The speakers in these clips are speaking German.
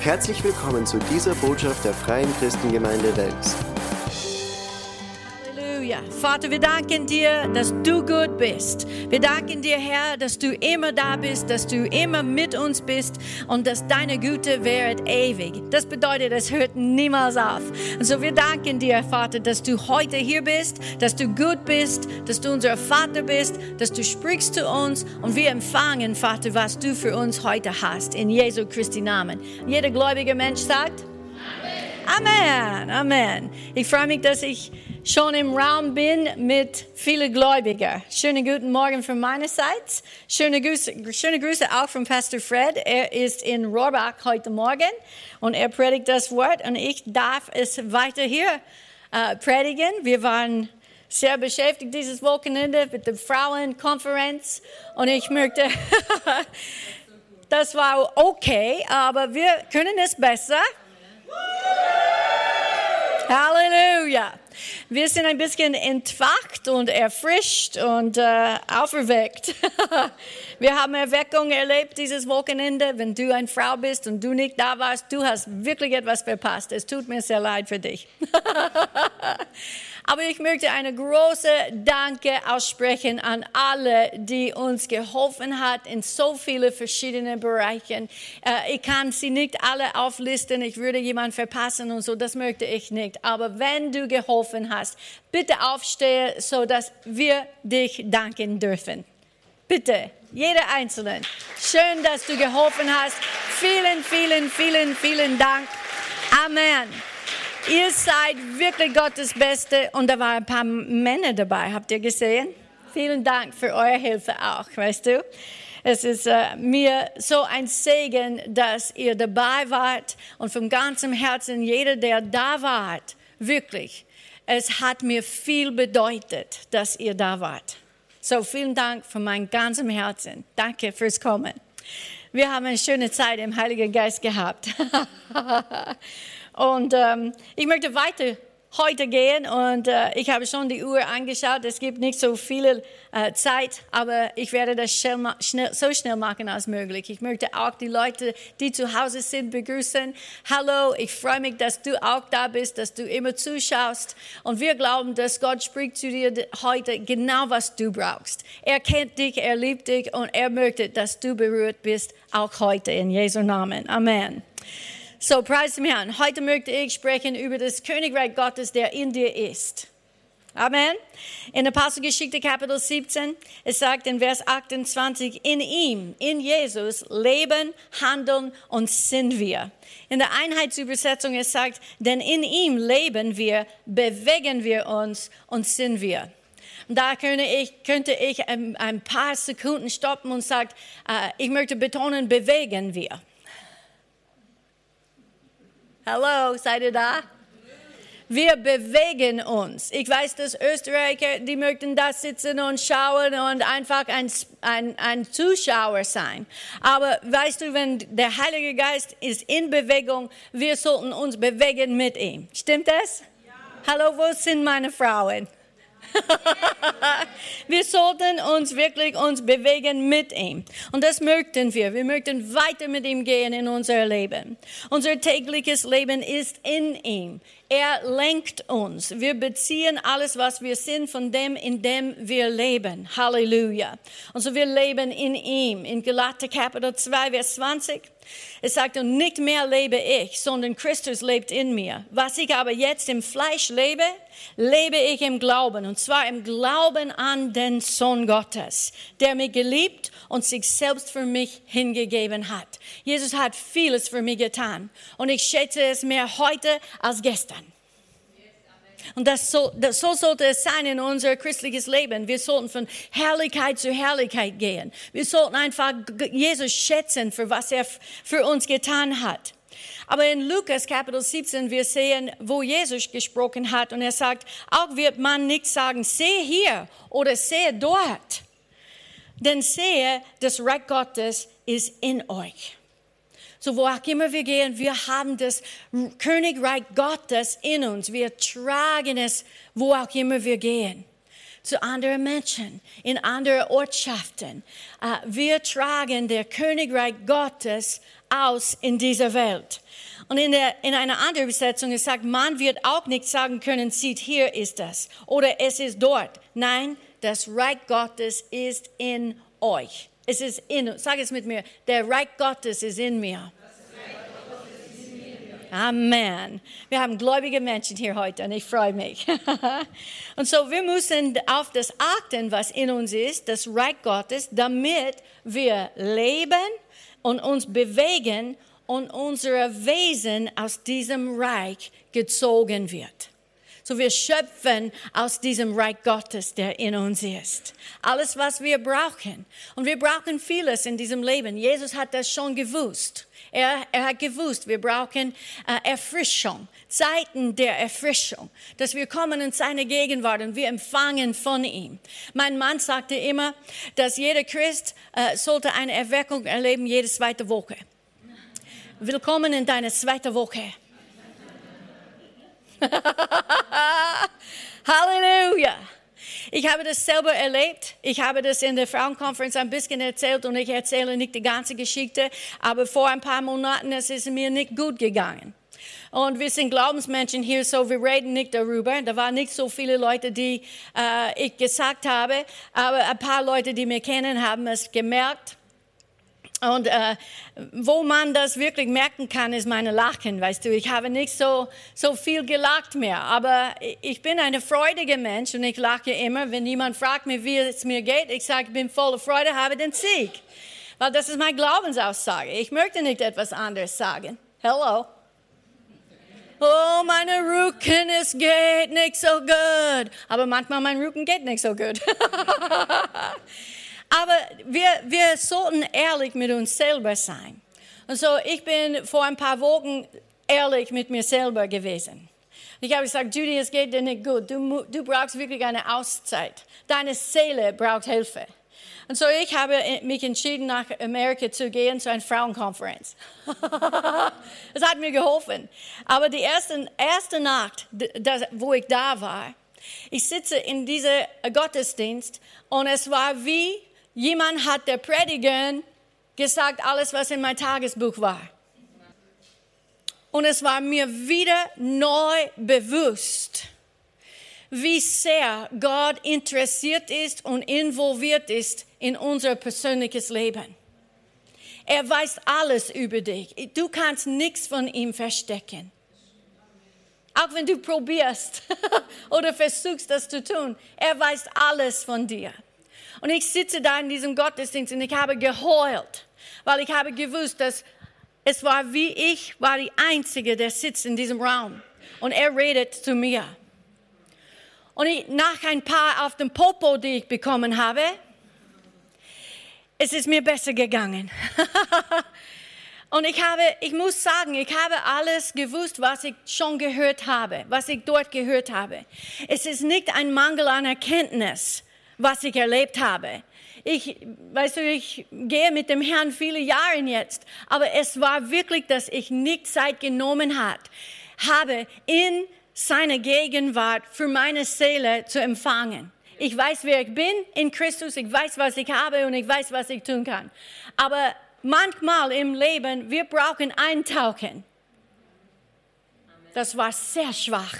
Herzlich willkommen zu dieser Botschaft der Freien Christengemeinde Wels. Halleluja. Vater, wir danken dir, dass du gut bist. Wir danken dir, Herr, dass du immer da bist, dass du immer mit uns bist und dass deine Güte währt ewig. Das bedeutet, es hört niemals auf. Und so wir danken dir, Vater, dass du heute hier bist, dass du gut bist, dass du unser Vater bist, dass du sprichst zu uns und wir empfangen, Vater, was du für uns heute hast. In Jesu Christi Namen. Jeder gläubige Mensch sagt, Amen, Amen. Ich freue mich, dass ich schon im Raum bin mit vielen Gläubigen. Schönen guten Morgen von meinerseits. Schöne Grüße, schöne Grüße auch von Pastor Fred. Er ist in Rohrbach heute Morgen und er predigt das Wort und ich darf es weiter hier äh, predigen. Wir waren sehr beschäftigt dieses Wochenende mit der Frauenkonferenz und ich möchte, das war okay, aber wir können es besser. Halleluja. Wir sind ein bisschen entfacht und erfrischt und äh, auferweckt. Wir haben Erweckung erlebt dieses Wochenende. Wenn du eine Frau bist und du nicht da warst, du hast wirklich etwas verpasst. Es tut mir sehr leid für dich. Aber ich möchte eine große Danke aussprechen an alle, die uns geholfen hat in so vielen verschiedenen Bereichen. Äh, ich kann sie nicht alle auflisten. Ich würde jemanden verpassen und so. Das möchte ich nicht. Aber wenn du geholfen hast, bitte aufstehe, so dass wir dich danken dürfen. Bitte, jeder Einzelne. Schön, dass du geholfen hast. Vielen, vielen, vielen, vielen Dank. Amen. Ihr seid wirklich Gottes Beste und da waren ein paar Männer dabei, habt ihr gesehen? Vielen Dank für eure Hilfe auch, weißt du? Es ist äh, mir so ein Segen, dass ihr dabei wart und von ganzem Herzen jeder, der da wart, wirklich, es hat mir viel bedeutet, dass ihr da wart. So vielen Dank von meinem ganzen Herzen. Danke fürs Kommen. Wir haben eine schöne Zeit im Heiligen Geist gehabt. Und ähm, ich möchte weiter heute gehen und äh, ich habe schon die Uhr angeschaut. Es gibt nicht so viel äh, Zeit, aber ich werde das schnell, schnell, so schnell machen als möglich. Ich möchte auch die Leute, die zu Hause sind, begrüßen. Hallo, ich freue mich, dass du auch da bist, dass du immer zuschaust. Und wir glauben, dass Gott spricht zu dir heute genau, was du brauchst. Er kennt dich, er liebt dich und er möchte, dass du berührt bist, auch heute in Jesu Namen. Amen. So, preis dem Herrn. Heute möchte ich sprechen über das Königreich Gottes, der in dir ist. Amen. In Apostelgeschichte Kapitel 17, es sagt in Vers 28, in ihm, in Jesus, leben, handeln und sind wir. In der Einheitsübersetzung, es sagt, denn in ihm leben wir, bewegen wir uns und sind wir. Da könnte ich, könnte ich ein, ein paar Sekunden stoppen und sagen, äh, ich möchte betonen, bewegen wir. Hallo, seid ihr da? Wir bewegen uns. Ich weiß, dass Österreicher, die möchten da sitzen und schauen und einfach ein, ein, ein Zuschauer sein. Aber weißt du, wenn der Heilige Geist ist in Bewegung, wir sollten uns bewegen mit ihm. Stimmt das? Ja. Hallo, wo sind meine Frauen? wir sollten uns wirklich uns bewegen mit ihm. Und das möchten wir. Wir möchten weiter mit ihm gehen in unser Leben. Unser tägliches Leben ist in ihm. Er lenkt uns. Wir beziehen alles, was wir sind, von dem, in dem wir leben. Halleluja. Und so wir leben in ihm. In Galater Kapitel 2, Vers 20. Es sagt, und nicht mehr lebe ich, sondern Christus lebt in mir. Was ich aber jetzt im Fleisch lebe, lebe ich im Glauben. Und zwar im Glauben an den Sohn Gottes, der mich geliebt und sich selbst für mich hingegeben hat. Jesus hat vieles für mich getan. Und ich schätze es mehr heute als gestern. Und das so, das, so sollte es sein in unser christliches Leben. Wir sollten von Herrlichkeit zu Herrlichkeit gehen. Wir sollten einfach Jesus schätzen, für was er für uns getan hat. Aber in Lukas Kapitel 17, wir sehen, wo Jesus gesprochen hat und er sagt, auch wird man nicht sagen, sehe hier oder sehe dort. Denn sehe, das Reich Gottes ist in euch. So wo auch immer wir gehen, wir haben das Königreich Gottes in uns. Wir tragen es, wo auch immer wir gehen. zu anderen Menschen in andere Ortschaften. Äh, wir tragen der Königreich Gottes aus in dieser Welt. Und in, der, in einer anderen Übersetzung es sagt, man wird auch nicht sagen können, sieht hier ist das oder es ist dort. Nein, das Reich Gottes ist in euch. Es ist in, sag es mit mir, der Reich Gottes ist in mir. Amen. Wir haben gläubige Menschen hier heute und ich freue mich. und so, wir müssen auf das achten, was in uns ist, das Reich Gottes, damit wir leben und uns bewegen und unser Wesen aus diesem Reich gezogen wird. So wir schöpfen aus diesem Reich Gottes, der in uns ist. Alles, was wir brauchen. Und wir brauchen vieles in diesem Leben. Jesus hat das schon gewusst. Er, er hat gewusst, wir brauchen äh, Erfrischung, Zeiten der Erfrischung, dass wir kommen in seine Gegenwart und wir empfangen von ihm. Mein Mann sagte immer, dass jeder Christ äh, sollte eine Erweckung erleben jede zweite Woche. Willkommen in deine zweite Woche. Halleluja. Ich habe das selber erlebt. Ich habe das in der Frauenkonferenz ein bisschen erzählt und ich erzähle nicht die ganze Geschichte, aber vor ein paar Monaten ist es mir nicht gut gegangen. Und wir sind Glaubensmenschen hier, so wir reden nicht darüber. Da waren nicht so viele Leute, die äh, ich gesagt habe, aber ein paar Leute, die mir kennen, haben es gemerkt. Und äh, wo man das wirklich merken kann, ist meine Lachen, weißt du. Ich habe nicht so, so viel gelacht mehr, aber ich bin eine freudige Mensch und ich lache immer. Wenn jemand fragt mich, wie es mir geht, ich sage, ich bin voller Freude, habe den Sieg. Weil das ist meine Glaubensaussage. Ich möchte nicht etwas anderes sagen. Hello. Oh, meine Rücken, es geht nicht so gut. Aber manchmal mein Rücken geht nicht so gut. Aber wir, wir sollten ehrlich mit uns selber sein. Und so, ich bin vor ein paar Wochen ehrlich mit mir selber gewesen. Ich habe gesagt, Judy, es geht dir nicht gut. Du, du brauchst wirklich eine Auszeit. Deine Seele braucht Hilfe. Und so ich habe mich entschieden, nach Amerika zu gehen zu einer Frauenkonferenz. Es hat mir geholfen. Aber die erste, erste Nacht, das, wo ich da war, ich sitze in diesem Gottesdienst und es war wie Jemand hat der Prediger gesagt, alles, was in mein Tagesbuch war. Und es war mir wieder neu bewusst, wie sehr Gott interessiert ist und involviert ist in unser persönliches Leben. Er weiß alles über dich. Du kannst nichts von ihm verstecken. Auch wenn du probierst oder versuchst, das zu tun, er weiß alles von dir. Und ich sitze da in diesem Gottesdienst und ich habe geheult, weil ich habe gewusst, dass es war wie ich, war die Einzige, der sitzt in diesem Raum. Und er redet zu mir. Und ich, nach ein paar auf dem Popo, die ich bekommen habe, es ist mir besser gegangen. Und ich habe, ich muss sagen, ich habe alles gewusst, was ich schon gehört habe, was ich dort gehört habe. Es ist nicht ein Mangel an Erkenntnis, was ich erlebt habe. Ich, weißt du, ich gehe mit dem Herrn viele Jahre jetzt, aber es war wirklich, dass ich nicht Zeit genommen hat, habe, in seine Gegenwart für meine Seele zu empfangen. Ich weiß, wer ich bin in Christus, ich weiß, was ich habe und ich weiß, was ich tun kann. Aber manchmal im Leben, wir brauchen eintauchen. Das war sehr schwach.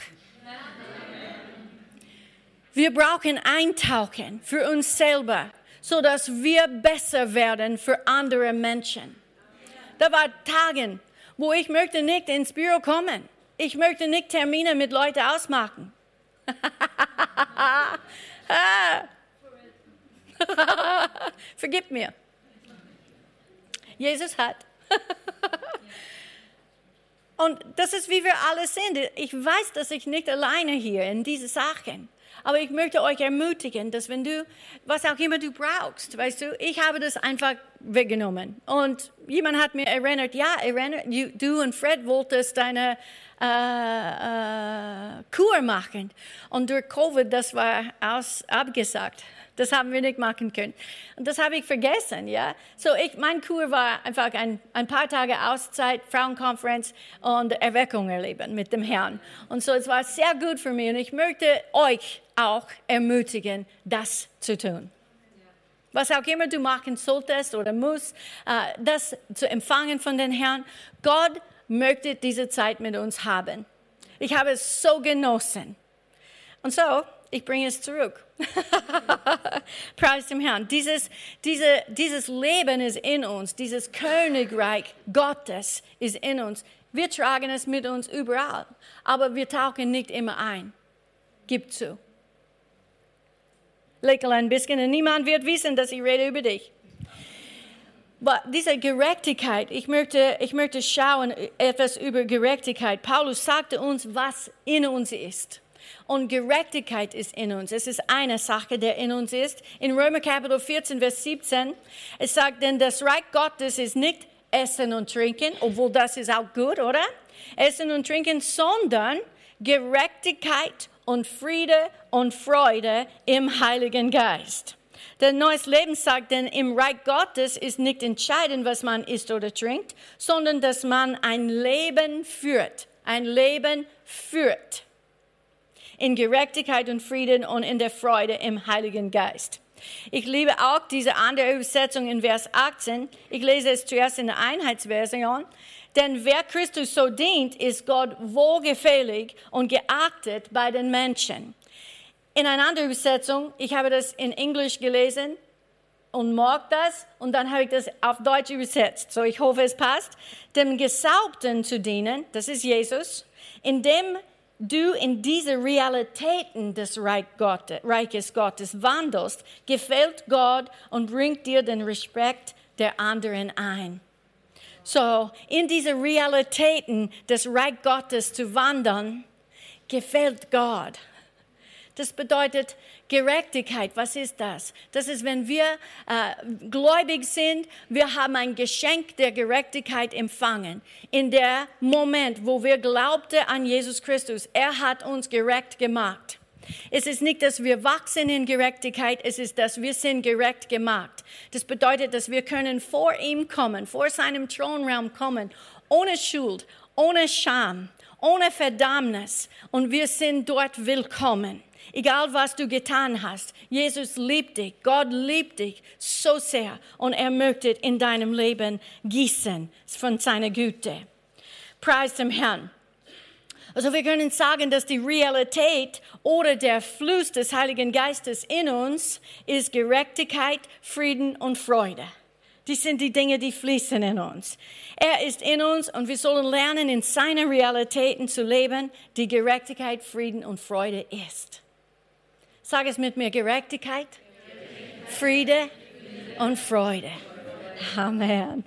Wir brauchen eintauchen für uns selber, so dass wir besser werden für andere Menschen. Da war Tagen, wo ich möchte nicht ins Büro kommen. Ich möchte nicht Termine mit Leuten ausmachen. Vergib mir. Jesus hat. Und das ist, wie wir alle sind. Ich weiß, dass ich nicht alleine hier in diese Sachen. Aber ich möchte euch ermutigen, dass wenn du, was auch immer du brauchst, weißt du, ich habe das einfach weggenommen. Und jemand hat mir erinnert, ja, erinnert, du und Fred wolltest deine äh, äh, Kur machen. Und durch Covid, das war aus, abgesagt. Das haben wir nicht machen können. Und das habe ich vergessen, ja. So, ich, mein Kur war einfach ein, ein paar Tage Auszeit, Frauenkonferenz und Erweckung erleben mit dem Herrn. Und so, es war sehr gut für mich und ich möchte euch auch ermutigen, das zu tun. Was auch immer du machen solltest oder musst, äh, das zu empfangen von den Herrn. Gott möchte diese Zeit mit uns haben. Ich habe es so genossen. Und so, ich bringe es zurück. Preis dem Herrn. Dieses, diese, dieses Leben ist in uns, dieses Königreich Gottes ist in uns. Wir tragen es mit uns überall, aber wir tauchen nicht immer ein. Gib zu. Lächle ein bisschen und niemand wird wissen, dass ich rede über dich. Aber diese Gerechtigkeit, ich möchte, ich möchte schauen etwas über Gerechtigkeit. Paulus sagte uns, was in uns ist. Und Gerechtigkeit ist in uns. Es ist eine Sache, der in uns ist. In Römer Kapitel 14, Vers 17, es sagt, denn das Reich Gottes ist nicht Essen und Trinken, obwohl das ist auch gut, oder? Essen und Trinken, sondern Gerechtigkeit und Friede und Freude im Heiligen Geist. Der neues Leben sagt, denn im Reich Gottes ist nicht entscheidend, was man isst oder trinkt, sondern dass man ein Leben führt. Ein Leben führt. In Gerechtigkeit und Frieden und in der Freude im Heiligen Geist. Ich liebe auch diese andere Übersetzung in Vers 18. Ich lese es zuerst in der Einheitsversion. Denn wer Christus so dient, ist Gott wohlgefällig und geachtet bei den Menschen. In einer anderen Übersetzung, ich habe das in Englisch gelesen und mag das und dann habe ich das auf Deutsch übersetzt. So ich hoffe, es passt. Dem Gesaubten zu dienen, das ist Jesus, indem du in diese Realitäten des Reiches Gottes wandelst, gefällt Gott und bringt dir den Respekt der anderen ein. So, in diese Realitäten des Reich Gottes zu wandern, gefällt Gott. Das bedeutet Gerechtigkeit. Was ist das? Das ist, wenn wir äh, gläubig sind, wir haben ein Geschenk der Gerechtigkeit empfangen. In der Moment, wo wir glaubten an Jesus Christus, er hat uns gerecht gemacht. Es ist nicht, dass wir wachsen in Gerechtigkeit, es ist, dass wir sind gerecht gemacht. Das bedeutet, dass wir können vor ihm kommen, vor seinem Thronraum kommen, ohne Schuld, ohne Scham, ohne Verdammnis und wir sind dort willkommen. Egal was du getan hast, Jesus liebt dich, Gott liebt dich so sehr und er möchte in deinem Leben gießen von seiner Güte. Preis dem Herrn. Also wir können sagen, dass die Realität oder der Fluss des Heiligen Geistes in uns ist Gerechtigkeit, Frieden und Freude. Die sind die Dinge, die fließen in uns. Er ist in uns und wir sollen lernen, in seinen Realitäten zu leben, die Gerechtigkeit, Frieden und Freude ist. Sag es mit mir, Gerechtigkeit, Friede und Freude. Amen.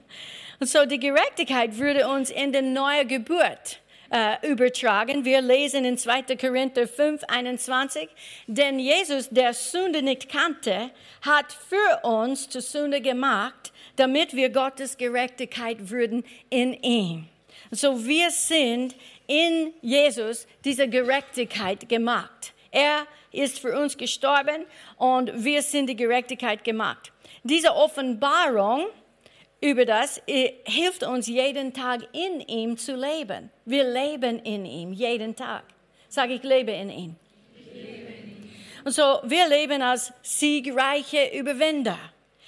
Und so die Gerechtigkeit würde uns in die neue Geburt äh, übertragen. Wir lesen in 2. Korinther 5, 21, denn Jesus, der Sünde nicht kannte, hat für uns zur Sünde gemacht, damit wir Gottes Gerechtigkeit würden in ihm. So wir sind in Jesus diese Gerechtigkeit gemacht. Er ist für uns gestorben und wir sind die Gerechtigkeit gemacht. Diese Offenbarung über das äh, hilft uns jeden Tag in ihm zu leben. Wir leben in ihm jeden Tag. Sag ich lebe in ihm. Und so, wir leben als siegreiche Überwinder.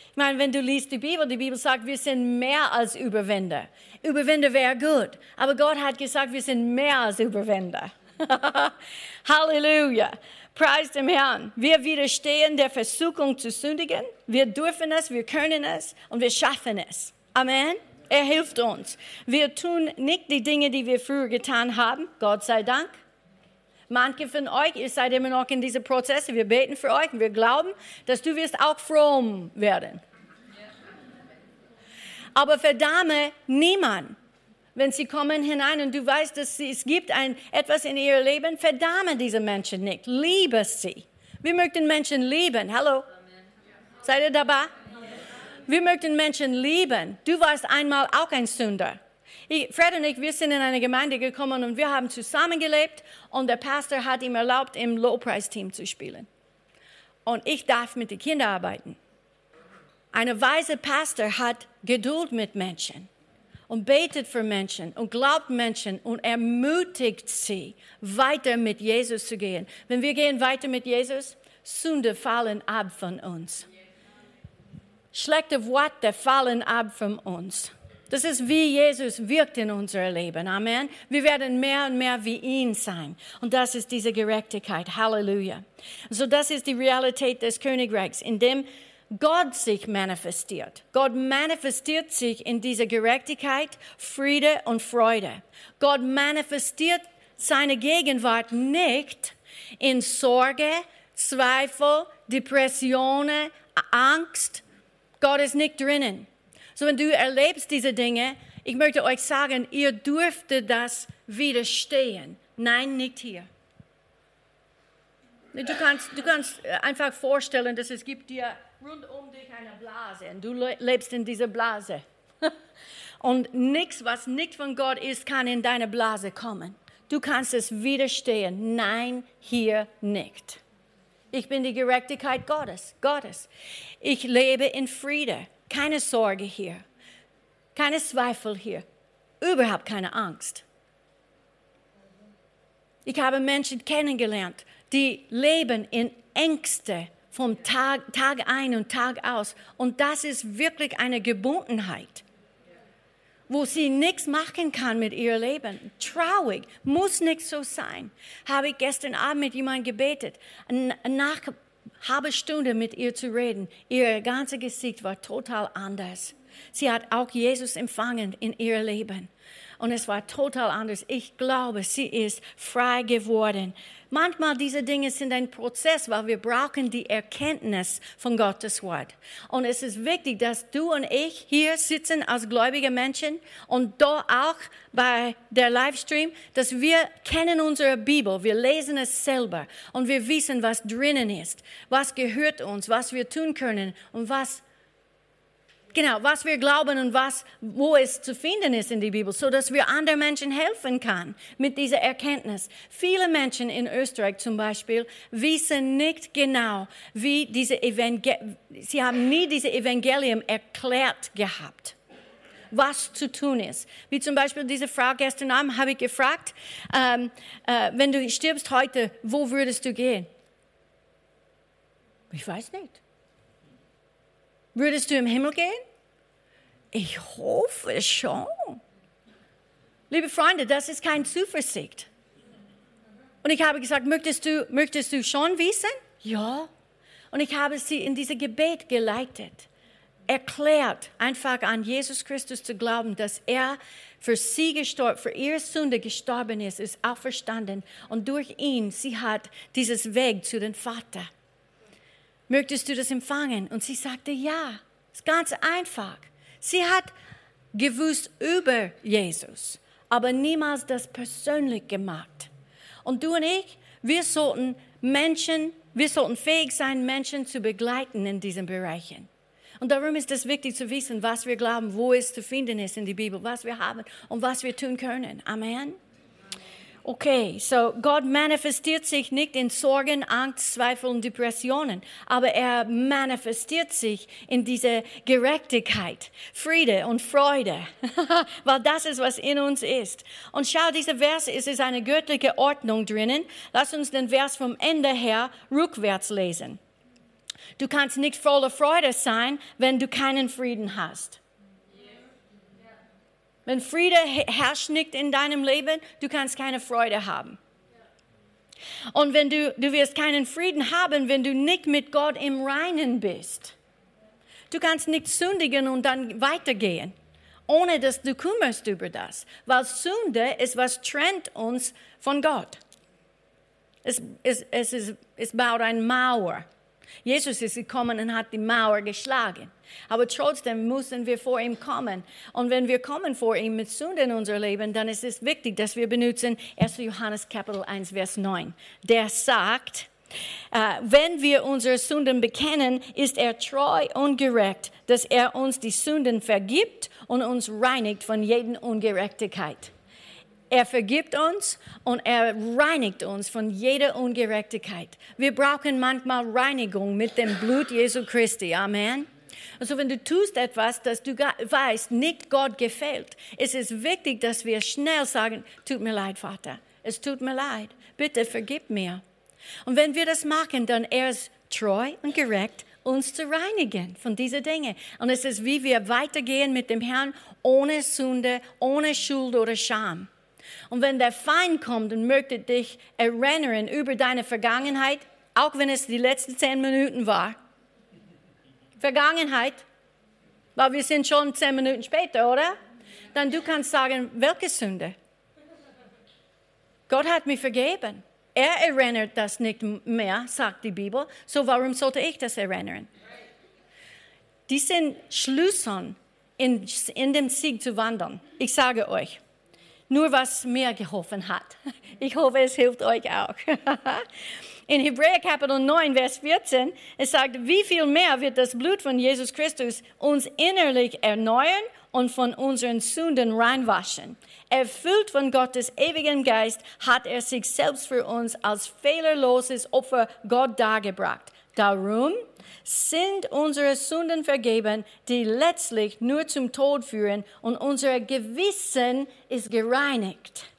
Ich meine, wenn du liest die Bibel, die Bibel sagt, wir sind mehr als Überwinder. Überwinder wäre gut, aber Gott hat gesagt, wir sind mehr als Überwinder. Halleluja. Preis dem Herrn. Wir widerstehen der Versuchung zu sündigen. Wir dürfen es, wir können es und wir schaffen es. Amen. Er hilft uns. Wir tun nicht die Dinge, die wir früher getan haben. Gott sei Dank. Manche von euch, ihr seid immer noch in diesem Prozess. Wir beten für euch und wir glauben, dass du wirst auch fromm werden. Aber verdamme niemand. Wenn sie kommen hinein und du weißt, dass es gibt ein, etwas in ihrem Leben, verdamme diese Menschen nicht. Liebe sie. Wir möchten Menschen lieben. Hallo? Seid ihr dabei? Wir möchten Menschen lieben. Du warst einmal auch ein Sünder. Ich, Fred und ich, wir sind in eine Gemeinde gekommen und wir haben zusammengelebt und der Pastor hat ihm erlaubt, im Low-Price-Team zu spielen. Und ich darf mit den Kindern arbeiten. Eine weise Pastor hat Geduld mit Menschen und betet für Menschen und glaubt Menschen und ermutigt sie, weiter mit Jesus zu gehen. Wenn wir gehen weiter mit Jesus, Sünde fallen ab von uns. Schlechte Worte fallen ab von uns. Das ist wie Jesus wirkt in unser Leben. Amen. Wir werden mehr und mehr wie ihn sein. Und das ist diese Gerechtigkeit. Halleluja. So das ist die Realität des Königreichs, in dem Gott sich manifestiert. Gott manifestiert sich in dieser Gerechtigkeit, Friede und Freude. Gott manifestiert seine Gegenwart nicht in Sorge, Zweifel, Depressionen, Angst. Gott ist nicht drinnen. So, wenn du erlebst diese Dinge, ich möchte euch sagen, ihr dürfte das widerstehen. Nein, nicht hier. Du kannst, du kannst einfach vorstellen, dass es gibt dir rund um dich eine Blase und du lebst in dieser Blase. Und nichts, was nicht von Gott ist, kann in deine Blase kommen. Du kannst es widerstehen. Nein, hier nicht. Ich bin die Gerechtigkeit Gottes. Gottes. Ich lebe in Friede. Keine Sorge hier. Keine Zweifel hier. Überhaupt keine Angst. Ich habe Menschen kennengelernt, die leben in Ängste vom Tag, Tag ein und Tag aus. Und das ist wirklich eine Gebundenheit, wo sie nichts machen kann mit ihrem Leben. Traurig, muss nicht so sein. Habe ich gestern Abend mit jemandem gebetet. Nach halbe Stunde mit ihr zu reden. Ihr ganzes Gesicht war total anders. Sie hat auch Jesus empfangen in ihr Leben. Und es war total anders. Ich glaube, sie ist frei geworden. Manchmal diese Dinge sind ein Prozess, weil wir brauchen die Erkenntnis von Gottes Wort. Und es ist wichtig, dass du und ich hier sitzen als gläubige Menschen und da auch bei der Livestream, dass wir kennen unsere Bibel, wir lesen es selber und wir wissen, was drinnen ist, was gehört uns, was wir tun können und was Genau, was wir glauben und was, wo es zu finden ist in der Bibel, so dass wir anderen Menschen helfen kann mit dieser Erkenntnis. Viele Menschen in Österreich zum Beispiel wissen nicht genau, wie diese Evangel sie haben nie diese Evangelium erklärt gehabt was zu tun ist. Wie zum Beispiel diese Frau gestern Abend habe ich gefragt, ähm, äh, wenn du stirbst heute, wo würdest du gehen? Ich weiß nicht. Würdest du im Himmel gehen? Ich hoffe schon. Liebe Freunde, das ist kein Zuversicht. Und ich habe gesagt, möchtest du, möchtest du schon wissen? Ja. Und ich habe sie in dieses Gebet geleitet, erklärt, einfach an Jesus Christus zu glauben, dass er für sie gestorben, für ihre Sünde gestorben ist, ist auferstanden. Und durch ihn, sie hat dieses Weg zu den Vater möchtest du das empfangen? Und sie sagte, ja, ist ganz einfach. Sie hat gewusst über Jesus, aber niemals das persönlich gemacht. Und du und ich, wir sollten Menschen, wir sollten fähig sein, Menschen zu begleiten in diesen Bereichen. Und darum ist es wichtig zu wissen, was wir glauben, wo es zu finden ist in der Bibel, was wir haben und was wir tun können. Amen. Okay, so Gott manifestiert sich nicht in Sorgen, Angst, Zweifel und Depressionen, aber er manifestiert sich in diese Gerechtigkeit, Friede und Freude, weil das ist, was in uns ist. Und schau, dieser Vers, es ist eine göttliche Ordnung drinnen. Lass uns den Vers vom Ende her rückwärts lesen. Du kannst nicht voller Freude sein, wenn du keinen Frieden hast. Wenn Friede herrscht nicht in deinem Leben, du kannst keine Freude haben. Und wenn du, du wirst keinen Frieden haben, wenn du nicht mit Gott im Reinen bist. Du kannst nicht sündigen und dann weitergehen, ohne dass du kümmerst über das. Weil Sünde ist, was trennt uns von Gott. Es, es, es, ist, es baut eine Mauer. Jesus ist gekommen und hat die Mauer geschlagen. Aber trotzdem müssen wir vor ihm kommen. Und wenn wir kommen vor ihm mit Sünde in unser Leben, dann ist es wichtig, dass wir benutzen 1. Johannes Kapitel 1, Vers 9. Der sagt, Uh, wenn wir unsere Sünden bekennen, ist er treu und gerecht, dass er uns die Sünden vergibt und uns reinigt von jeder Ungerechtigkeit. Er vergibt uns und er reinigt uns von jeder Ungerechtigkeit. Wir brauchen manchmal Reinigung mit dem Blut Jesu Christi. Amen. Also wenn du tust etwas, das du weißt, nicht Gott gefällt, es ist wichtig, dass wir schnell sagen, tut mir leid, Vater, es tut mir leid, bitte vergib mir. Und wenn wir das machen, dann er ist treu und gerecht, uns zu reinigen von diesen Dingen. Und es ist, wie wir weitergehen mit dem Herrn ohne Sünde, ohne Schuld oder Scham. Und wenn der Feind kommt und möchte dich erinnern über deine Vergangenheit, auch wenn es die letzten zehn Minuten war, Vergangenheit, weil wir sind schon zehn Minuten später, oder? Dann du kannst sagen, welche Sünde? Gott hat mich vergeben. Er erinnert das nicht mehr, sagt die Bibel. So warum sollte ich das erinnern? Die sind Schlüssel in, in dem Sieg zu wandern. Ich sage euch, nur was mir geholfen hat. Ich hoffe, es hilft euch auch. In Hebräer Kapitel 9, Vers 14, es sagt, wie viel mehr wird das Blut von Jesus Christus uns innerlich erneuern und von unseren Sünden reinwaschen. Erfüllt von Gottes ewigen Geist hat er sich selbst für uns als fehlerloses Opfer Gott dargebracht. Darum sind unsere Sünden vergeben, die letztlich nur zum Tod führen und unser Gewissen ist gereinigt.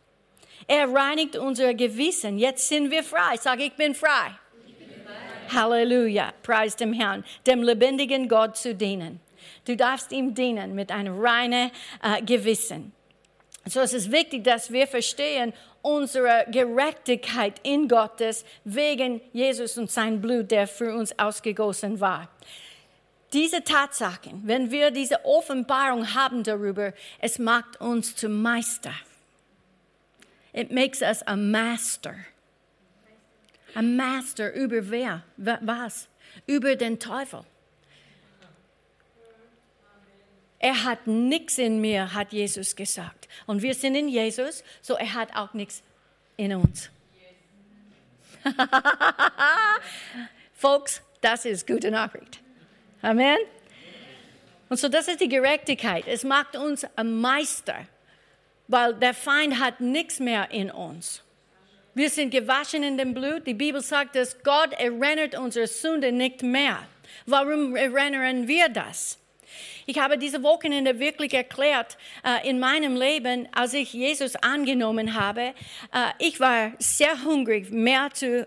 Er reinigt unser Gewissen. Jetzt sind wir frei. Sag, ich bin frei. Ich bin frei. Halleluja. Preis dem Herrn, dem lebendigen Gott zu dienen. Du darfst ihm dienen mit einem reinen äh, Gewissen. So es ist wichtig, dass wir verstehen unsere Gerechtigkeit in Gottes wegen Jesus und sein Blut, der für uns ausgegossen war. Diese Tatsachen, wenn wir diese Offenbarung haben darüber, es macht uns zum Meister. It makes us a master. A master über wer? Was? Über den Teufel. Er hat nichts in mir, hat Jesus gesagt. Und wir sind in Jesus, so er hat auch nichts in uns. Folks, das ist gute Nachricht. Amen. Und so das ist die Gerechtigkeit. Es macht uns ein Meister, weil der Feind hat nichts mehr in uns. Wir sind gewaschen in dem Blut. Die Bibel sagt, dass Gott erinnert unsere Sünde nicht mehr. Warum erinnern wir das? Ich habe diese Wochenende wirklich erklärt äh, in meinem Leben, als ich Jesus angenommen habe. Äh, ich war sehr hungrig, mehr zu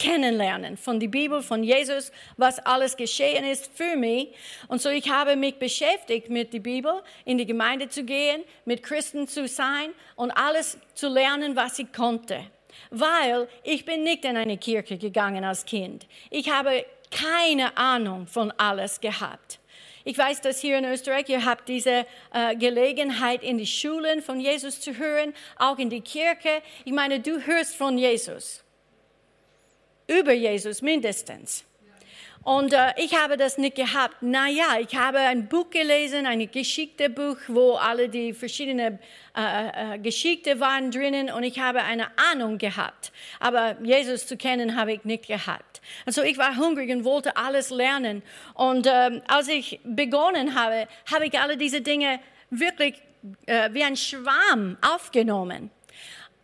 kennenlernen von der Bibel, von Jesus, was alles geschehen ist für mich. Und so ich habe mich beschäftigt mit der Bibel, in die Gemeinde zu gehen, mit Christen zu sein und alles zu lernen, was ich konnte. Weil ich bin nicht in eine Kirche gegangen als Kind. Ich habe keine Ahnung von alles gehabt. Ich weiß, dass hier in Österreich ihr habt diese äh, Gelegenheit, in die Schulen von Jesus zu hören, auch in die Kirche. Ich meine, du hörst von Jesus. Über Jesus mindestens. Und äh, ich habe das nicht gehabt. Naja, ich habe ein Buch gelesen, ein Geschichte-Buch, wo alle die verschiedenen äh, äh, Geschichten waren drinnen und ich habe eine Ahnung gehabt. Aber Jesus zu kennen habe ich nicht gehabt. Also ich war hungrig und wollte alles lernen. Und äh, als ich begonnen habe, habe ich alle diese Dinge wirklich äh, wie ein Schwarm aufgenommen.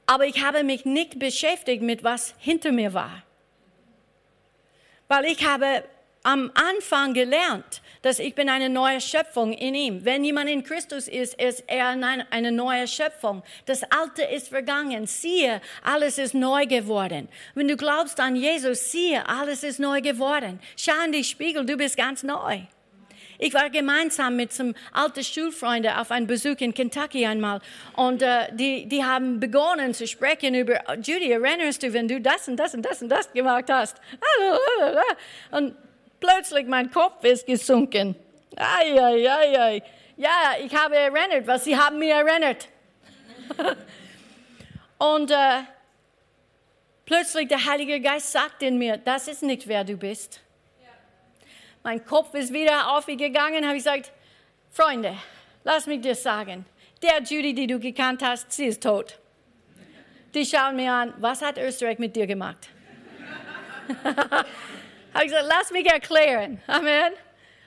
Aber ich habe mich nicht beschäftigt mit was hinter mir war. Weil ich habe am Anfang gelernt, dass ich bin eine neue Schöpfung in ihm. Wenn jemand in Christus ist, ist er eine neue Schöpfung. Das Alte ist vergangen. Siehe, alles ist neu geworden. Wenn du glaubst an Jesus, siehe, alles ist neu geworden. Schau in die Spiegel, du bist ganz neu. Ich war gemeinsam mit zum alten Schulfreunden auf einem Besuch in Kentucky einmal und äh, die, die haben begonnen zu sprechen über, Judy, erinnerst du, wenn du das und das und das und das gemacht hast? Und plötzlich mein Kopf ist gesunken. Ei, ei, ei, ei. Ja, ich habe erinnert, was sie haben mir erinnert. und äh, plötzlich der Heilige Geist sagt in mir, das ist nicht wer du bist. Mein Kopf ist wieder aufgegangen, habe ich gesagt, Freunde, lass mich dir sagen, der Judy, die du gekannt hast, sie ist tot. Die schauen mir an, was hat Österreich mit dir gemacht? habe ich gesagt, lass mich erklären. Amen.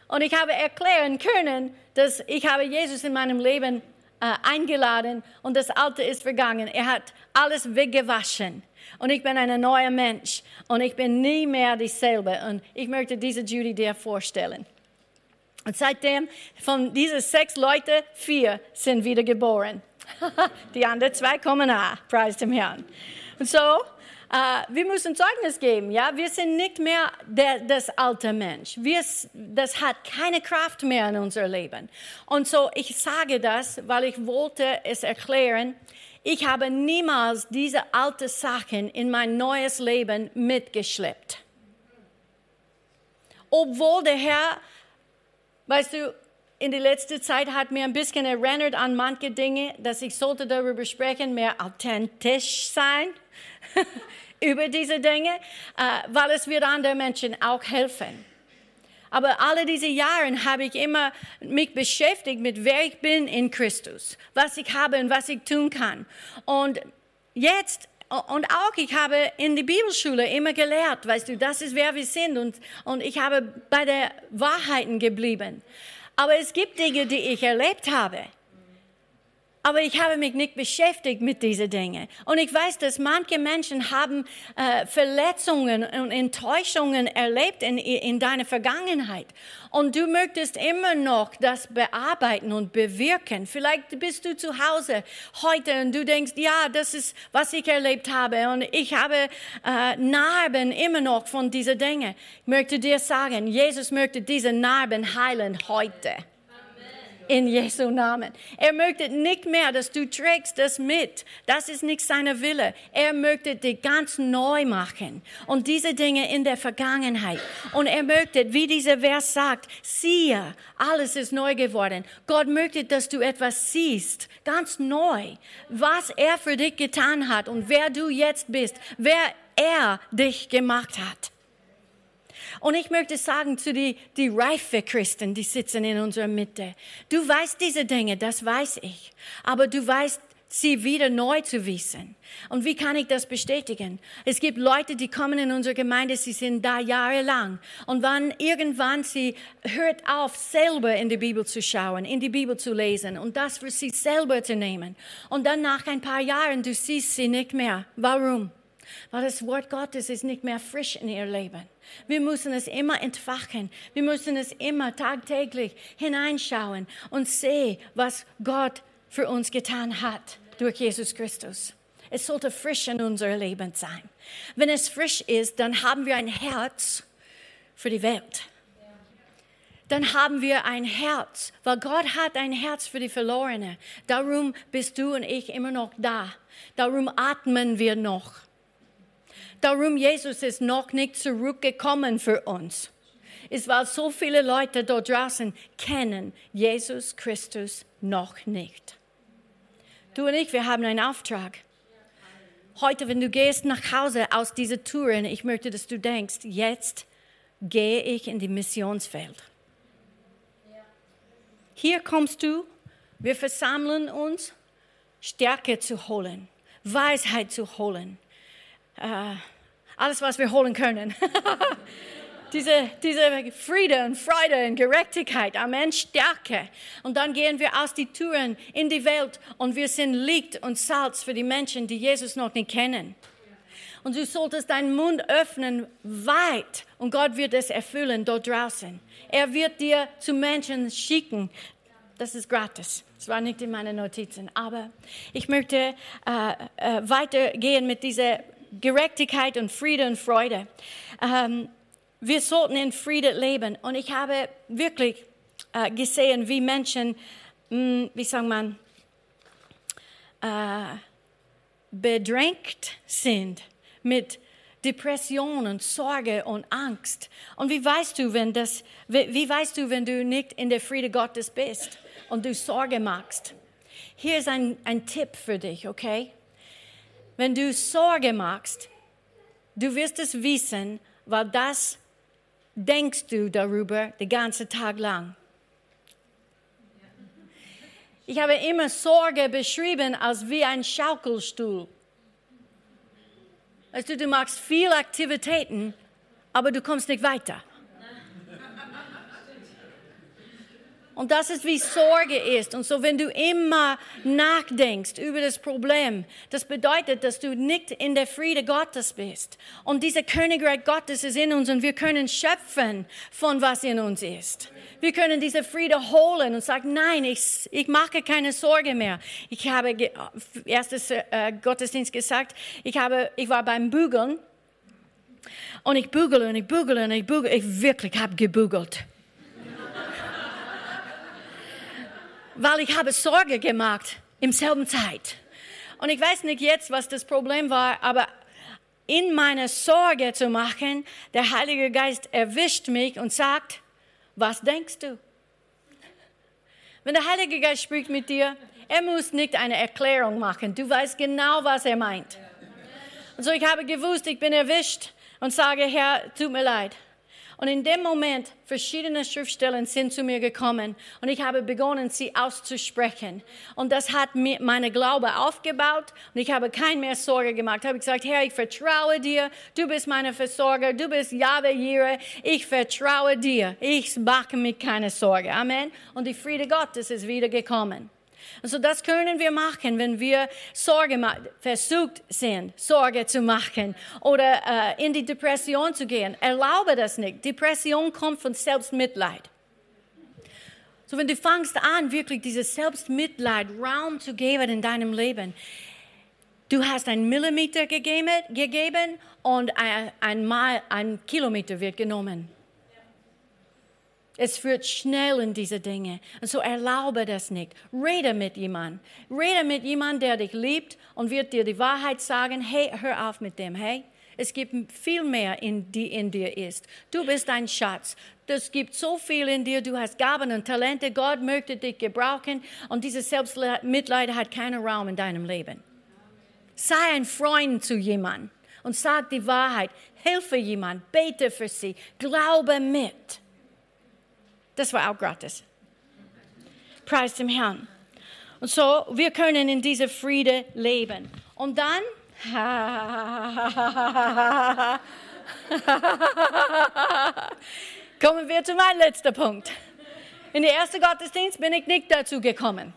Und ich habe erklären können, dass ich habe Jesus in meinem Leben äh, eingeladen und das Alte ist vergangen. Er hat alles weggewaschen und ich bin ein neuer Mensch und ich bin nie mehr dieselbe. Und ich möchte diese Judy dir vorstellen. Und seitdem von diesen sechs Leuten, vier sind wieder geboren. Die anderen zwei kommen nach, preis dem Herrn. Und so, äh, wir müssen Zeugnis geben, ja. Wir sind nicht mehr der, das alte Mensch. Wir, das hat keine Kraft mehr in unser Leben. Und so, ich sage das, weil ich wollte es erklären. Ich habe niemals diese alten Sachen in mein neues Leben mitgeschleppt. Obwohl der Herr, weißt du, in der letzten Zeit hat mir ein bisschen erinnert an manche Dinge, dass ich sollte darüber sprechen, mehr authentisch sein über diese Dinge, äh, weil es wird anderen Menschen auch helfen. Aber alle diese Jahre habe ich immer mich beschäftigt mit wer ich bin in Christus, was ich habe und was ich tun kann. Und jetzt und auch ich habe in der Bibelschule immer gelehrt, weißt du, das ist wer wir sind und, und ich habe bei der Wahrheiten geblieben. Aber es gibt Dinge, die ich erlebt habe aber ich habe mich nicht beschäftigt mit diesen Dingen. Und ich weiß, dass manche Menschen haben äh, Verletzungen und Enttäuschungen erlebt in, in deiner Vergangenheit. Und du möchtest immer noch das bearbeiten und bewirken. Vielleicht bist du zu Hause heute und du denkst, ja, das ist, was ich erlebt habe. Und ich habe äh, Narben immer noch von diesen Dingen. Ich möchte dir sagen, Jesus möchte diese Narben heilen heute in Jesu Namen. Er möchte nicht mehr, dass du trägst das mit. Das ist nicht seine Wille. Er möchte dich ganz neu machen und diese Dinge in der Vergangenheit. Und er möchte, wie dieser Vers sagt, siehe, alles ist neu geworden. Gott möchte, dass du etwas siehst, ganz neu, was er für dich getan hat und wer du jetzt bist, wer er dich gemacht hat. Und ich möchte sagen zu die, die reife Christen, die sitzen in unserer Mitte, du weißt diese Dinge, das weiß ich, aber du weißt sie wieder neu zu wissen. Und wie kann ich das bestätigen? Es gibt Leute, die kommen in unsere Gemeinde, sie sind da jahrelang. Und wann irgendwann sie hört auf, selber in die Bibel zu schauen, in die Bibel zu lesen und das für sie selber zu nehmen. Und dann nach ein paar Jahren, du siehst sie nicht mehr. Warum? Weil das Wort Gottes ist nicht mehr frisch in ihr Leben. Wir müssen es immer entfachen. Wir müssen es immer tagtäglich hineinschauen und sehen, was Gott für uns getan hat durch Jesus Christus. Es sollte frisch in unser Leben sein. Wenn es frisch ist, dann haben wir ein Herz für die Welt. Dann haben wir ein Herz, weil Gott hat ein Herz für die Verlorene. Darum bist du und ich immer noch da. Darum atmen wir noch. Darum Jesus ist noch nicht zurückgekommen für uns. Es weil so viele Leute dort draußen kennen Jesus Christus noch nicht. Du und ich, wir haben einen Auftrag. Heute, wenn du gehst nach Hause aus dieser Touren, ich möchte, dass du denkst, jetzt gehe ich in die Missionswelt. Hier kommst du, wir versammeln uns, Stärke zu holen, Weisheit zu holen, äh, alles, was wir holen können. diese, diese Friede und Freude und Gerechtigkeit, Amen, Stärke. Und dann gehen wir aus die Türen in die Welt und wir sind Licht und Salz für die Menschen, die Jesus noch nicht kennen. Und du solltest deinen Mund öffnen weit und Gott wird es erfüllen dort draußen. Er wird dir zu Menschen schicken. Das ist gratis. Das war nicht in meinen Notizen. Aber ich möchte äh, äh, weitergehen mit dieser Gerechtigkeit und Friede und Freude. Ähm, wir sollten in Friede leben. Und ich habe wirklich äh, gesehen, wie Menschen, mh, hm, wie sagt man, äh, bedrängt sind mit Depressionen, Sorge und Angst. Und wie weißt du, wenn das, wie, wie weißt du, wenn du nicht in der Friede Gottes bist und du Sorge machst? Hier ist ein, ein Tipp für dich, okay? Wenn du Sorge machst, du wirst es wissen, weil das denkst du darüber den ganzen Tag lang. Ich habe immer Sorge beschrieben als wie ein Schaukelstuhl. Also du machst viele Aktivitäten, aber du kommst nicht weiter. Und das ist, wie Sorge ist. Und so, wenn du immer nachdenkst über das Problem, das bedeutet, dass du nicht in der Friede Gottes bist. Und dieser Königreich Gottes ist in uns und wir können schöpfen von was in uns ist. Wir können diese Friede holen und sagen, nein, ich, ich mache keine Sorge mehr. Ich habe erstes äh, Gottesdienst gesagt, ich, habe, ich war beim Bügeln und ich bügele und ich bügele und ich bügele. Ich wirklich habe gebügelt. Weil ich habe Sorge gemacht im selben Zeit. Und ich weiß nicht jetzt, was das Problem war, aber in meiner Sorge zu machen, der Heilige Geist erwischt mich und sagt, was denkst du? Wenn der Heilige Geist spricht mit dir, er muss nicht eine Erklärung machen. Du weißt genau, was er meint. Und so ich habe gewusst, ich bin erwischt und sage, Herr, tut mir leid. Und in dem Moment, verschiedene Schriftstellen sind zu mir gekommen und ich habe begonnen, sie auszusprechen. Und das hat mir meine Glaube aufgebaut und ich habe kein mehr Sorge gemacht. Ich habe gesagt, Herr, ich vertraue dir. Du bist meine Versorger. Du bist Yahweh Jireh. Ich vertraue dir. Ich mache mir keine Sorge. Amen. Und die Friede Gottes ist wieder gekommen. Also das können wir machen, wenn wir Sorge versucht sind, Sorge zu machen oder äh, in die Depression zu gehen. Erlaube das nicht. Depression kommt von Selbstmitleid. So wenn du fangst an, wirklich dieses Selbstmitleid Raum zu geben in deinem Leben, du hast einen Millimeter gegeben, gegeben und ein, ein, ein Kilometer wird genommen. Es führt schnell in diese Dinge. Und so erlaube das nicht. Rede mit jemandem. Rede mit jemandem, der dich liebt und wird dir die Wahrheit sagen. Hey, hör auf mit dem. Hey, es gibt viel mehr, in, die in dir ist. Du bist ein Schatz. Es gibt so viel in dir. Du hast Gaben und Talente. Gott möchte dich gebrauchen. Und dieses Selbstmitleid hat keinen Raum in deinem Leben. Sei ein Freund zu jemandem und sag die Wahrheit. Hilfe jemand. Bete für sie. Glaube mit. Das war auch gratis. Preis dem Herrn. Und so, wir können in dieser Friede leben. Und dann, kommen wir zu meinem letzten Punkt. In der ersten Gottesdienst bin ich nicht dazu gekommen.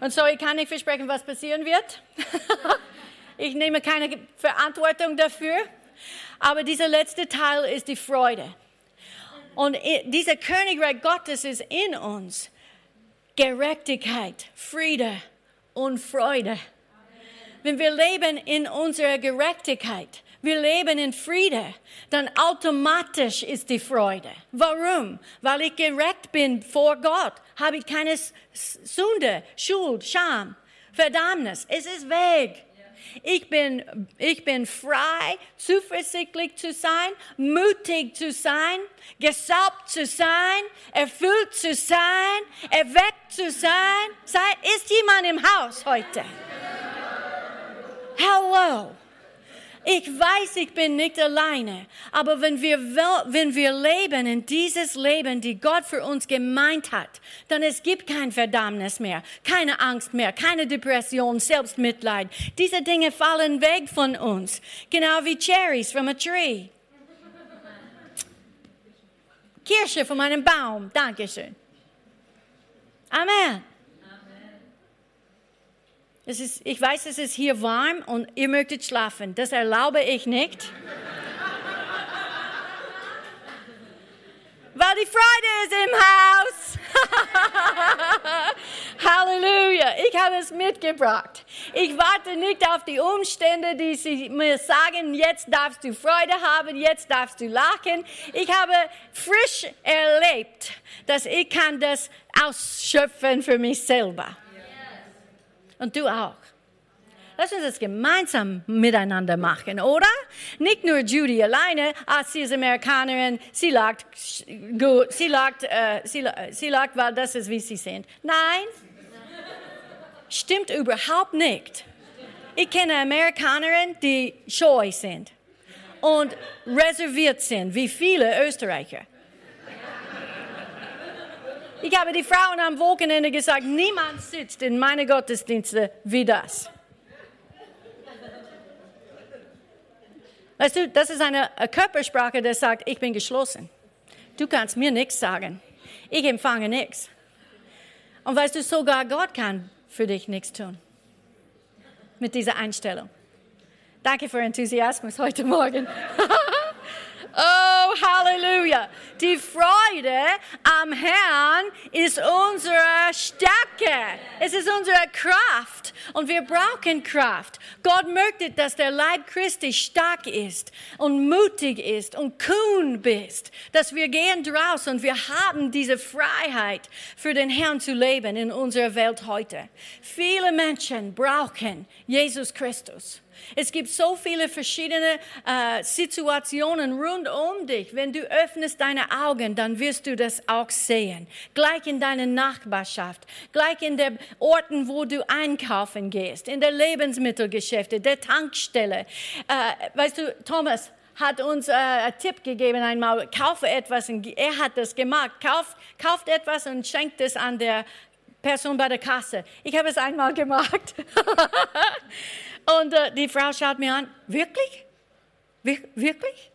Und so, ich kann nicht versprechen, was passieren wird. ich nehme keine Verantwortung dafür. Aber dieser letzte Teil ist die Freude. Und dieser Königreich Gottes ist in uns. Gerechtigkeit, Friede und Freude. Wenn wir leben in unserer Gerechtigkeit, wir leben in Friede, dann automatisch ist die Freude. Warum? Weil ich gerecht bin vor Gott, habe ich keine Sünde, Schuld, Scham, Verdammnis. Es ist weg. Ich bin, ich bin frei, zuversichtlich zu sein, mutig zu sein, gesalbt zu sein, erfüllt zu sein, erweckt zu sein. Ist jemand im Haus heute? Hello. Ich weiß, ich bin nicht alleine, aber wenn wir, wenn wir leben in dieses Leben, die Gott für uns gemeint hat, dann es gibt kein Verdammnis mehr, keine Angst mehr, keine Depression, Selbstmitleid. Diese Dinge fallen weg von uns, genau wie Cherries from a tree. Kirsche von einem Baum. Dankeschön. Amen. Ist, ich weiß, es ist hier warm und ihr möchtet schlafen. Das erlaube ich nicht. Weil die Freude ist im Haus. Halleluja. Ich habe es mitgebracht. Ich warte nicht auf die Umstände, die sie mir sagen, jetzt darfst du Freude haben, jetzt darfst du lachen. Ich habe frisch erlebt, dass ich kann das ausschöpfen für mich selber. Und du auch. Lass uns das gemeinsam miteinander machen, oder? Nicht nur Judy alleine, ah, sie ist Amerikanerin, sie lacht gut, sie lacht, äh, sie, sie lacht, weil das ist, wie sie sind. Nein, stimmt überhaupt nicht. Ich kenne Amerikanerinnen, die scheu sind und reserviert sind, wie viele Österreicher. Ich habe die Frauen am Wochenende gesagt, niemand sitzt in meine Gottesdienste wie das. Weißt du, das ist eine Körpersprache, die sagt, ich bin geschlossen. Du kannst mir nichts sagen. Ich empfange nichts. Und weißt du, sogar Gott kann für dich nichts tun. Mit dieser Einstellung. Danke für Enthusiasmus heute Morgen. Halleluja. Die Freude am Herrn ist unsere Stärke. Es ist unsere Kraft. Und wir brauchen Kraft. Gott möchte, dass der Leib Christi stark ist und mutig ist und kühn bist. Dass wir gehen draus und wir haben diese Freiheit für den Herrn zu leben in unserer Welt heute. Viele Menschen brauchen Jesus Christus. Es gibt so viele verschiedene äh, Situationen rund um dich. Wenn du öffnest deine Augen, dann wirst du das auch sehen. Gleich in deiner Nachbarschaft, gleich in den Orten, wo du einkaufen gehst, in der Lebensmittelgeschäfte, der Tankstelle. Äh, weißt du, Thomas, hat uns äh, einen Tipp gegeben einmal, kaufe etwas, und er hat das gemacht, kauft, kauft etwas und schenkt es an der Person bei der Kasse. Ich habe es einmal gemacht. Und äh, die Frau schaut mir an, wirklich? Wir wirklich?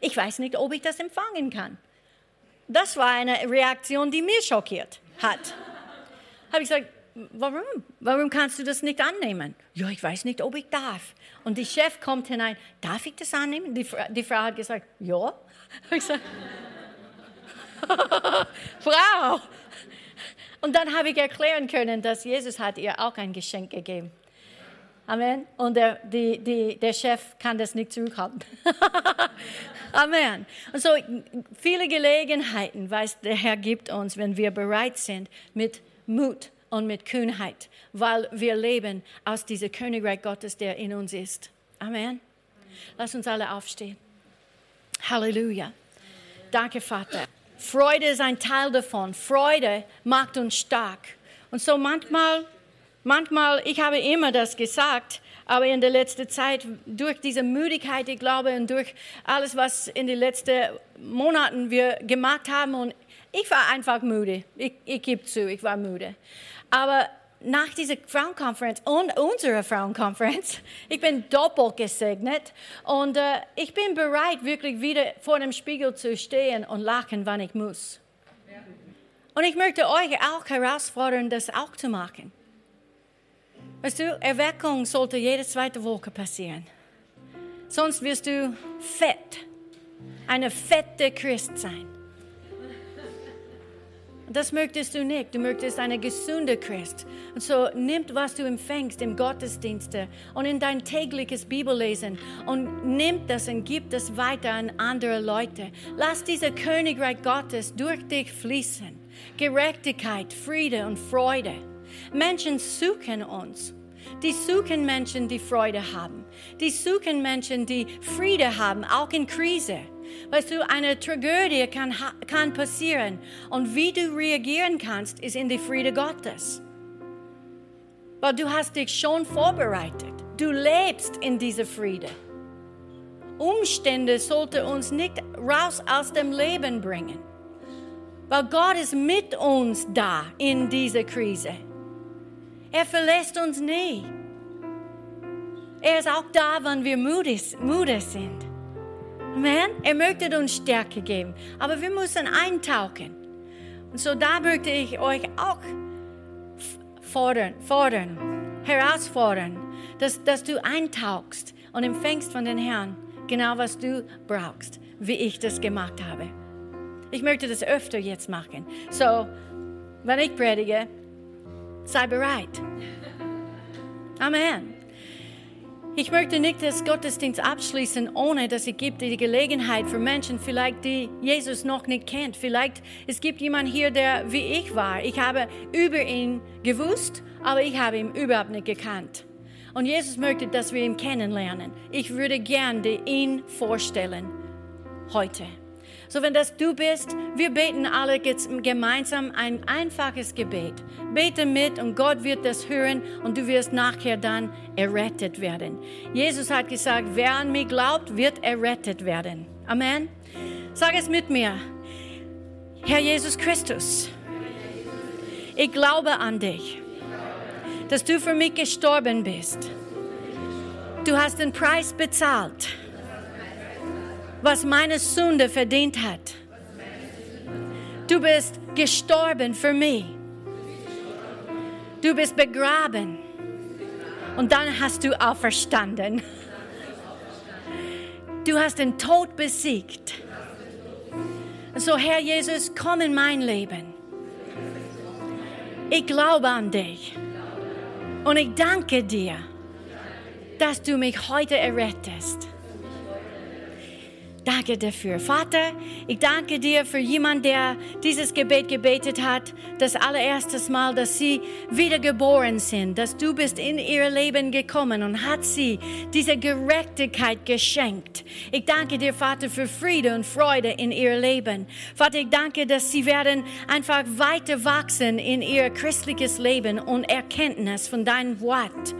Ich weiß nicht, ob ich das empfangen kann. Das war eine Reaktion, die mich schockiert hat. Habe ich gesagt, warum? Warum kannst du das nicht annehmen? Ja, ich weiß nicht, ob ich darf. Und die Chef kommt hinein, darf ich das annehmen? Die, die Frau hat gesagt, ja. Habe ich gesagt, Frau. Und dann habe ich erklären können, dass Jesus hat ihr auch ein Geschenk gegeben. Amen. Und der, die, die, der Chef kann das nicht zurückhalten. Amen. Und so viele Gelegenheiten, weiß der Herr gibt uns, wenn wir bereit sind mit Mut und mit Kühnheit, weil wir leben aus diesem Königreich Gottes, der in uns ist. Amen. Lass uns alle aufstehen. Halleluja. Danke, Vater. Freude ist ein Teil davon. Freude macht uns stark. Und so manchmal Manchmal, ich habe immer das gesagt, aber in der letzten Zeit, durch diese Müdigkeit, ich glaube, und durch alles, was in den letzten Monaten wir gemacht haben, und ich war einfach müde. Ich, ich gebe zu, ich war müde. Aber nach dieser Frauenkonferenz und unserer Frauenkonferenz, ich bin doppelt gesegnet und äh, ich bin bereit, wirklich wieder vor dem Spiegel zu stehen und lachen, wann ich muss. Und ich möchte euch auch herausfordern, das auch zu machen. Weißt du, Erweckung sollte jede zweite Woche passieren. Sonst wirst du fett, eine fette Christ sein. Das möchtest du nicht. Du möchtest eine gesunde Christ. Und so nimm, was du empfängst im Gottesdienste und in dein tägliches Bibellesen und nimm das und gib das weiter an andere Leute. Lass dieser Königreich Gottes durch dich fließen. Gerechtigkeit, Friede und Freude. Menschen suchen uns. Die suchen Menschen, die Freude haben. Die suchen Menschen, die Friede haben, auch in Krise. Weißt du, eine Tragödie kann, kann passieren und wie du reagieren kannst, ist in die Friede Gottes. Weil du hast dich schon vorbereitet. Du lebst in dieser Friede. Umstände sollten uns nicht raus aus dem Leben bringen. Weil Gott ist mit uns da in dieser Krise. Er verlässt uns nie. Er ist auch da, wenn wir müde, sind. Amen. Er möchte uns Stärke geben, aber wir müssen eintauchen. Und so da möchte ich euch auch fordern, fordern herausfordern, dass, dass du eintauchst und empfängst von den Herrn genau, was du brauchst, wie ich das gemacht habe. Ich möchte das öfter jetzt machen. So, wenn ich predige, sei bereit. Amen. Ich möchte nicht das Gottesdienst abschließen, ohne dass ich gebe die Gelegenheit für Menschen, vielleicht die Jesus noch nicht kennt. Vielleicht es gibt jemand hier, der wie ich war. Ich habe über ihn gewusst, aber ich habe ihn überhaupt nicht gekannt. Und Jesus möchte, dass wir ihn kennenlernen. Ich würde gerne ihn vorstellen heute. So, wenn das du bist, wir beten alle gemeinsam ein einfaches Gebet. Bete mit und Gott wird das hören und du wirst nachher dann errettet werden. Jesus hat gesagt, wer an mich glaubt, wird errettet werden. Amen. Sag es mit mir. Herr Jesus Christus, ich glaube an dich, dass du für mich gestorben bist. Du hast den Preis bezahlt was meine Sünde verdient hat. Du bist gestorben für mich. Du bist begraben. Und dann hast du auferstanden. Du hast den Tod besiegt. So, Herr Jesus, komm in mein Leben. Ich glaube an dich. Und ich danke dir, dass du mich heute errettest. Danke dafür. Vater, ich danke dir für jemanden, der dieses Gebet gebetet hat, das allererstes Mal, dass sie wiedergeboren sind, dass du bist in ihr Leben gekommen und hat sie diese Gerechtigkeit geschenkt. Ich danke dir, Vater, für Friede und Freude in ihr Leben. Vater, ich danke, dass sie werden einfach weiter wachsen in ihr christliches Leben und Erkenntnis von deinem Wort.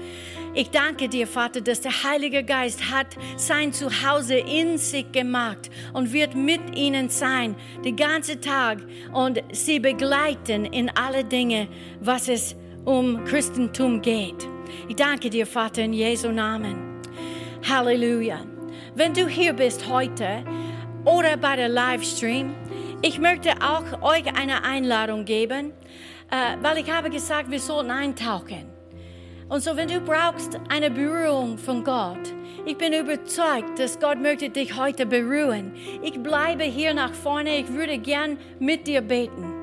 Ich danke dir, Vater, dass der Heilige Geist hat sein Zuhause in sich gemacht und wird mit ihnen sein, den ganzen Tag und sie begleiten in alle Dinge, was es um Christentum geht. Ich danke dir, Vater, in Jesu Namen. Halleluja. Wenn du hier bist heute oder bei der Livestream, ich möchte auch euch eine Einladung geben, äh, weil ich habe gesagt, wir sollten eintauchen. Und so, wenn du brauchst eine Berührung von Gott, ich bin überzeugt, dass Gott möchte dich heute berühren. Ich bleibe hier nach vorne. Ich würde gern mit dir beten.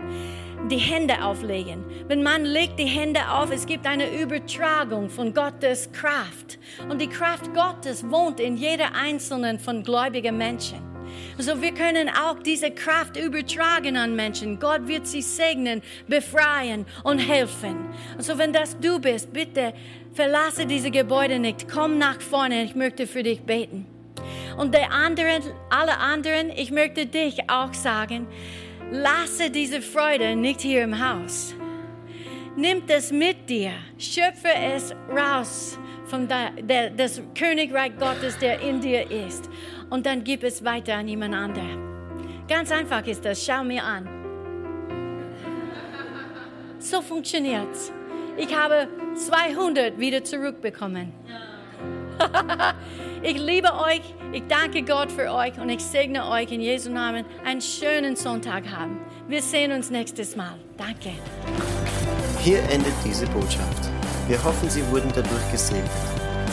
Die Hände auflegen. Wenn man legt die Hände auf, es gibt eine Übertragung von Gottes Kraft. Und die Kraft Gottes wohnt in jeder einzelnen von gläubigen Menschen. So wir können auch diese Kraft übertragen an Menschen. Gott wird sie segnen, befreien und helfen. So wenn das du bist, bitte verlasse diese Gebäude nicht. Komm nach vorne. Ich möchte für dich beten. Und der anderen, alle anderen, ich möchte dich auch sagen, lasse diese Freude nicht hier im Haus. Nimm es mit dir, schöpfe es raus von der, der, das Königreich Gottes, der in dir ist und dann gib es weiter an jemand anderen. Ganz einfach ist das. Schau mir an. So funktioniert's. Ich habe 200 wieder zurückbekommen. ich liebe euch. Ich danke Gott für euch und ich segne euch in Jesu Namen einen schönen Sonntag haben. Wir sehen uns nächstes Mal. Danke. Hier endet diese Botschaft. Wir hoffen, Sie wurden dadurch gesegnet.